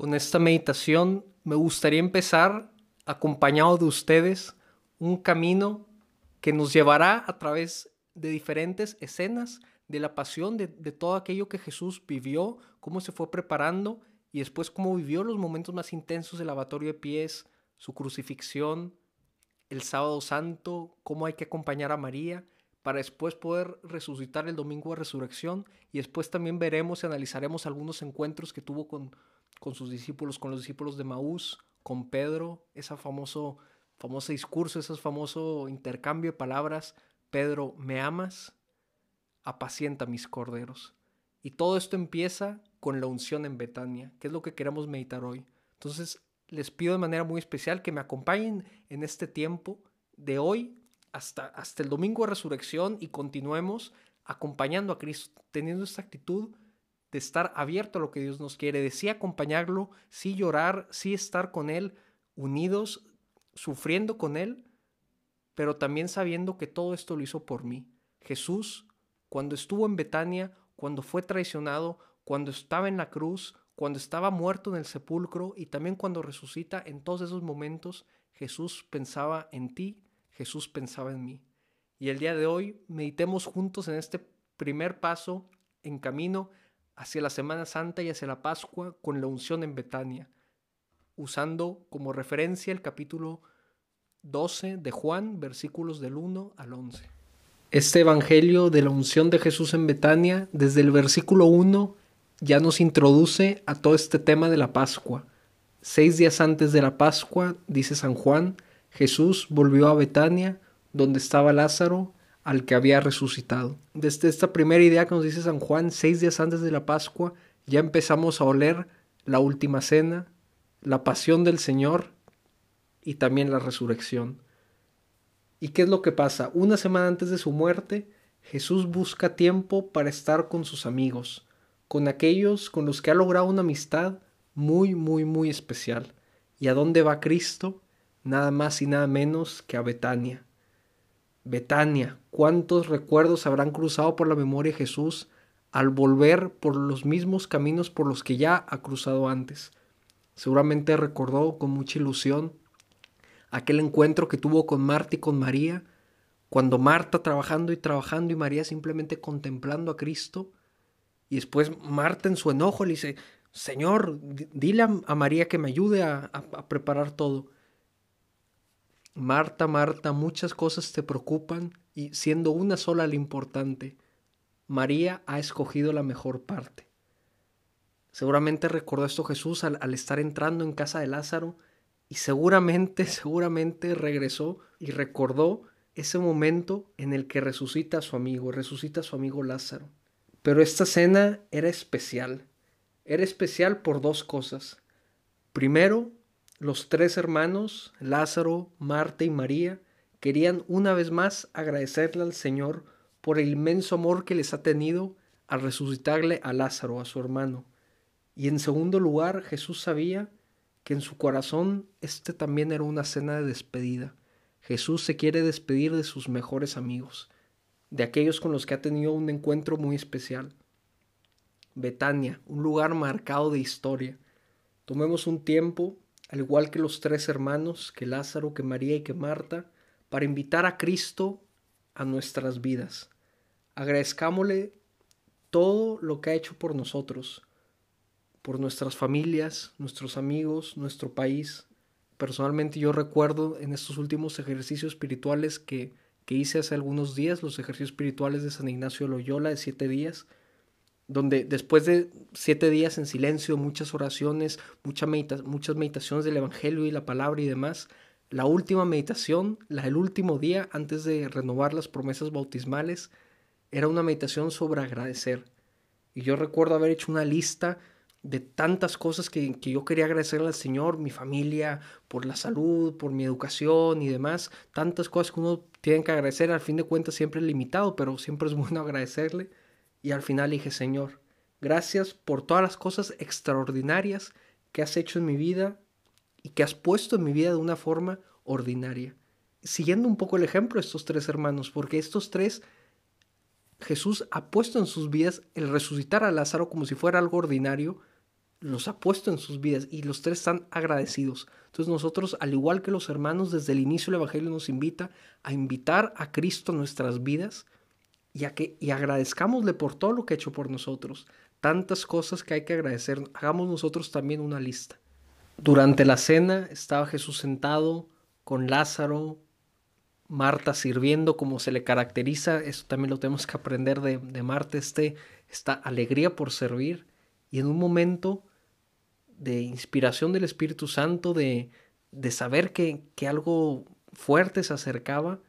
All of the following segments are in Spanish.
Con esta meditación me gustaría empezar acompañado de ustedes un camino que nos llevará a través de diferentes escenas de la pasión, de, todo aquello que Jesús vivió, cómo se fue preparando y después cómo vivió los momentos más intensos del lavatorio de pies, su crucifixión, el sábado santo, cómo hay que acompañar a María para después poder resucitar el domingo de resurrección. Y después también veremos y analizaremos algunos encuentros que tuvo con, con sus discípulos, con los discípulos de Maús, con Pedro, ese famoso, famoso discurso, ese famoso intercambio de palabras, Pedro, ¿me amas? Apacienta mis corderos. Y todo esto empieza con la unción en Betania, que es lo que queremos meditar hoy. Entonces, les pido de manera muy especial que me acompañen en este tiempo de hoy hasta, hasta el domingo de resurrección y continuemos acompañando a Cristo, teniendo esta actitud de estar abierto a lo que Dios nos quiere, de sí acompañarlo, sí llorar, sí estar con Él, unidos, sufriendo con Él, pero también sabiendo que todo esto lo hizo por mí. Jesús, cuando estuvo en Betania, cuando fue traicionado, cuando estaba en la cruz, cuando estaba muerto en el sepulcro y también cuando resucita, en todos esos momentos Jesús pensaba en ti, Jesús pensaba en mí. Y el día de hoy meditemos juntos en este primer paso en camino hacia la Semana Santa y hacia la Pascua con la unción en Betania, usando como referencia el capítulo 12 de Juan, versículos del 1 al 11. Este Evangelio de la unción de Jesús en Betania, desde el versículo 1, ya nos introduce a todo este tema de la Pascua. Seis días antes de la Pascua, dice San Juan, Jesús volvió a Betania, donde estaba Lázaro, al que había resucitado. Desde esta primera idea que nos dice San Juan, seis días antes de la Pascua, ya empezamos a oler la última cena, la pasión del Señor y también la resurrección. ¿Y qué es lo que pasa? Una semana antes de su muerte, Jesús busca tiempo para estar con sus amigos, con aquellos con los que ha logrado una amistad muy, muy, muy especial. ¿Y a dónde va Cristo? Nada más y nada menos que a Betania. Betania, ¿cuántos recuerdos habrán cruzado por la memoria de Jesús al volver por los mismos caminos por los que ya ha cruzado antes? Seguramente recordó con mucha ilusión aquel encuentro que tuvo con Marta y con María, cuando Marta trabajando y trabajando y María simplemente contemplando a Cristo, y después Marta en su enojo le dice, Señor, dile a María que me ayude a, a preparar todo. Marta, Marta, muchas cosas te preocupan y siendo una sola la importante, María ha escogido la mejor parte. Seguramente recordó esto Jesús al, al, estar entrando en casa de Lázaro y seguramente, seguramente regresó y recordó ese momento en el que resucita a su amigo, resucita a su amigo Lázaro. Pero esta cena era especial. Era especial por dos cosas. Primero, los tres hermanos, Lázaro, Marta y María, querían una vez más agradecerle al Señor por el inmenso amor que les ha tenido al resucitarle a Lázaro, a su hermano. Y en segundo lugar, Jesús sabía que en su corazón este también era una cena de despedida. Jesús se quiere despedir de sus mejores amigos, de aquellos con los que ha tenido un encuentro muy especial. Betania, un lugar marcado de historia. Tomemos un tiempo al igual que los tres hermanos, que Lázaro, que María y que Marta, para invitar a Cristo a nuestras vidas. Agradezcámosle todo lo que ha hecho por nosotros, por nuestras familias, nuestros amigos, nuestro país. Personalmente yo recuerdo en estos últimos ejercicios espirituales que, que hice hace algunos días, los ejercicios espirituales de San Ignacio de Loyola de siete días, donde después de siete días en silencio, muchas oraciones, muchas meditaciones del Evangelio y la palabra y demás, la última meditación, la del último día antes de renovar las promesas bautismales, era una meditación sobre agradecer. Y yo recuerdo haber hecho una lista de tantas cosas que, que, yo quería agradecerle al Señor, mi familia, por la salud, por mi educación y demás, tantas cosas que uno tiene que agradecer, al fin de cuentas siempre es limitado, pero siempre es bueno agradecerle. Y al final dije, Señor, gracias por todas las cosas extraordinarias que has hecho en mi vida y que has puesto en mi vida de una forma ordinaria. Siguiendo un poco el ejemplo de estos tres hermanos, porque estos tres, Jesús ha puesto en sus vidas el resucitar a Lázaro como si fuera algo ordinario, los ha puesto en sus vidas y los tres están agradecidos. Entonces nosotros, al igual que los hermanos, desde el inicio del Evangelio nos invita a invitar a Cristo a nuestras vidas y, a que, y agradezcámosle por todo lo que ha hecho por nosotros. Tantas cosas que hay que agradecer. Hagamos nosotros también una lista. Durante la cena estaba Jesús sentado con Lázaro, Marta sirviendo como se le caracteriza. Eso también lo tenemos que aprender de, de Marta, este, esta alegría por servir. Y en un momento de inspiración del Espíritu Santo, de, de saber que, que algo fuerte se acercaba,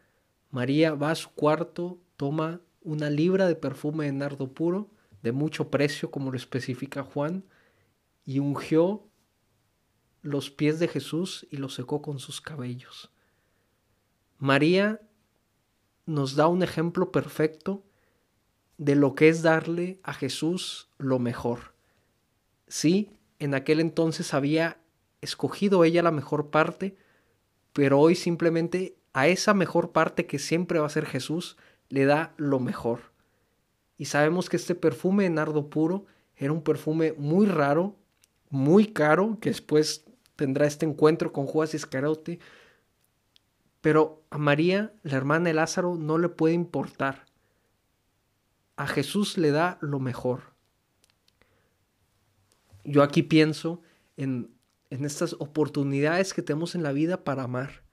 María va a su cuarto, toma una libra de perfume de nardo puro, de mucho precio, como lo especifica Juan, y ungió los pies de Jesús y los secó con sus cabellos. María nos da un ejemplo perfecto de lo que es darle a Jesús lo mejor. Sí, en aquel entonces había escogido ella la mejor parte, pero hoy simplemente a esa mejor parte que siempre va a ser Jesús, le da lo mejor. Y sabemos que este perfume de nardo puro era un perfume muy raro, muy caro, que después tendrá este encuentro con Judas Iscariote. Pero a María, la hermana de Lázaro, no le puede importar. A Jesús le da lo mejor. Yo aquí pienso en, en estas oportunidades que tenemos en la vida para amar.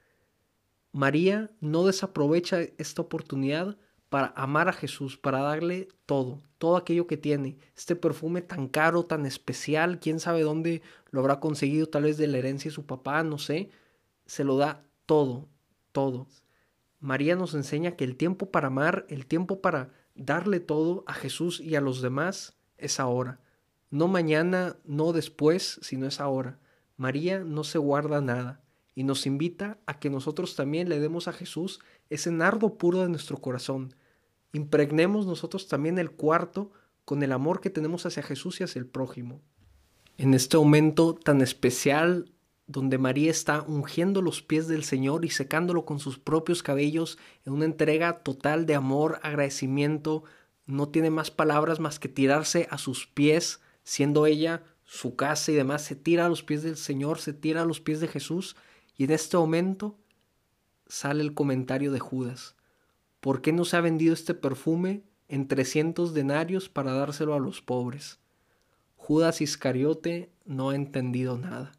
María no desaprovecha esta oportunidad para amar a Jesús, para darle todo, todo aquello que tiene. Este perfume tan caro, tan especial, quién sabe dónde lo habrá conseguido, tal vez de la herencia de su papá, no sé. Se lo da todo, todo. María nos enseña que el tiempo para amar, el tiempo para darle todo a Jesús y a los demás es ahora. No mañana, no después, sino es ahora. María no se guarda nada y nos invita a que nosotros también le demos a Jesús ese nardo puro de nuestro corazón. Impregnemos nosotros también el cuarto con el amor que tenemos hacia Jesús y hacia el prójimo. En este momento tan especial donde María está ungiendo los pies del Señor y secándolo con sus propios cabellos en una entrega total de amor, agradecimiento, no tiene más palabras más que tirarse a sus pies, siendo ella su casa y demás, se tira a los pies del Señor, se tira a los pies de Jesús y en este momento sale el comentario de Judas. ¿Por qué no se ha vendido este perfume en trescientos denarios para dárselo a los pobres? Judas Iscariote no ha entendido nada.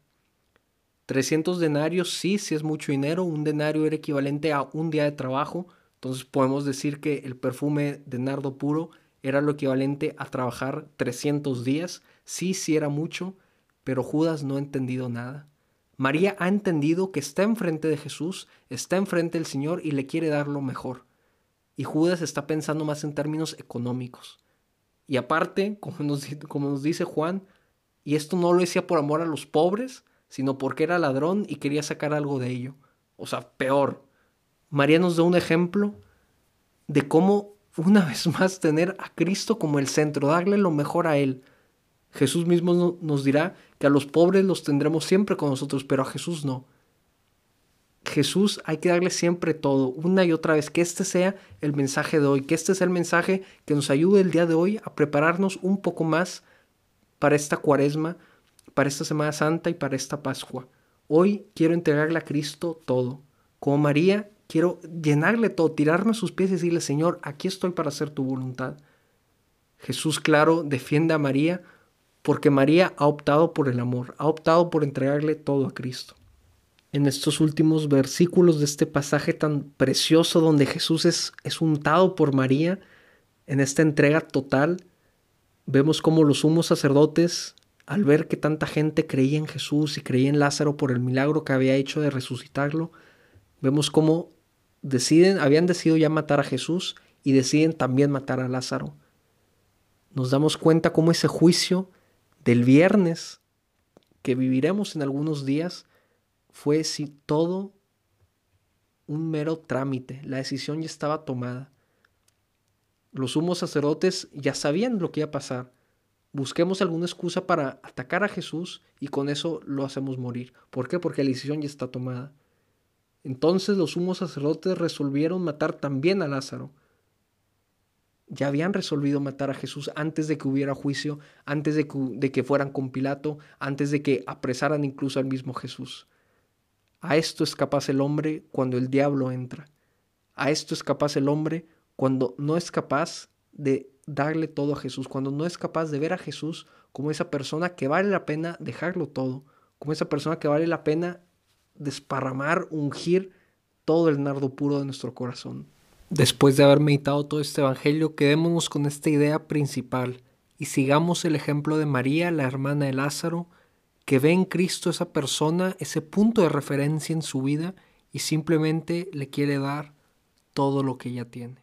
Trescientos denarios sí, sí es mucho dinero, un denario era equivalente a un día de trabajo, entonces podemos decir que el perfume de nardo puro era lo equivalente a trabajar trescientos días, sí, sí era mucho, pero Judas no ha entendido nada. María ha entendido que está enfrente de Jesús, está enfrente del Señor y le quiere dar lo mejor. Y Judas está pensando más en términos económicos. Y aparte, como nos, como nos dice Juan, y esto no lo decía por amor a los pobres, sino porque era ladrón y quería sacar algo de ello. O sea, peor. María nos da un ejemplo de cómo una vez más tener a Cristo como el centro, darle lo mejor a Él, Jesús mismo nos dirá que a los pobres los tendremos siempre con nosotros, pero a Jesús no. Jesús hay que darle siempre todo, una y otra vez, que este sea el mensaje de hoy, que este sea el mensaje que nos ayude el día de hoy a prepararnos un poco más para esta cuaresma, para esta Semana Santa y para esta Pascua. Hoy quiero entregarle a Cristo todo. Como María, quiero llenarle todo, tirarme a sus pies y decirle, Señor, aquí estoy para hacer tu voluntad. Jesús, claro, defiende a María porque María ha optado por el amor, ha optado por entregarle todo a Cristo. En estos últimos versículos de este pasaje tan precioso donde Jesús es, es untado por María, en esta entrega total, vemos cómo los sumos sacerdotes, al ver que tanta gente creía en Jesús y creía en Lázaro por el milagro que había hecho de resucitarlo, vemos cómo deciden, habían decidido ya matar a Jesús y deciden también matar a Lázaro. Nos damos cuenta cómo ese juicio del viernes que viviremos en algunos días fue si todo un mero trámite, la decisión ya estaba tomada. Los sumos sacerdotes ya sabían lo que iba a pasar. Busquemos alguna excusa para atacar a Jesús y con eso lo hacemos morir. ¿Por qué? Porque la decisión ya está tomada. Entonces los sumos sacerdotes resolvieron matar también a Lázaro. Ya habían resolvido matar a Jesús antes de que hubiera juicio, antes de que, de que fueran con Pilato, antes de que apresaran incluso al mismo Jesús. A esto es capaz el hombre cuando el diablo entra. A esto es capaz el hombre cuando no es capaz de darle todo a Jesús, cuando no es capaz de ver a Jesús como esa persona que vale la pena dejarlo todo, como esa persona que vale la pena desparramar, ungir todo el nardo puro de nuestro corazón. Después de haber meditado todo este Evangelio, quedémonos con esta idea principal y sigamos el ejemplo de María, la hermana de Lázaro, que ve en Cristo esa persona, ese punto de referencia en su vida y simplemente le quiere dar todo lo que ella tiene.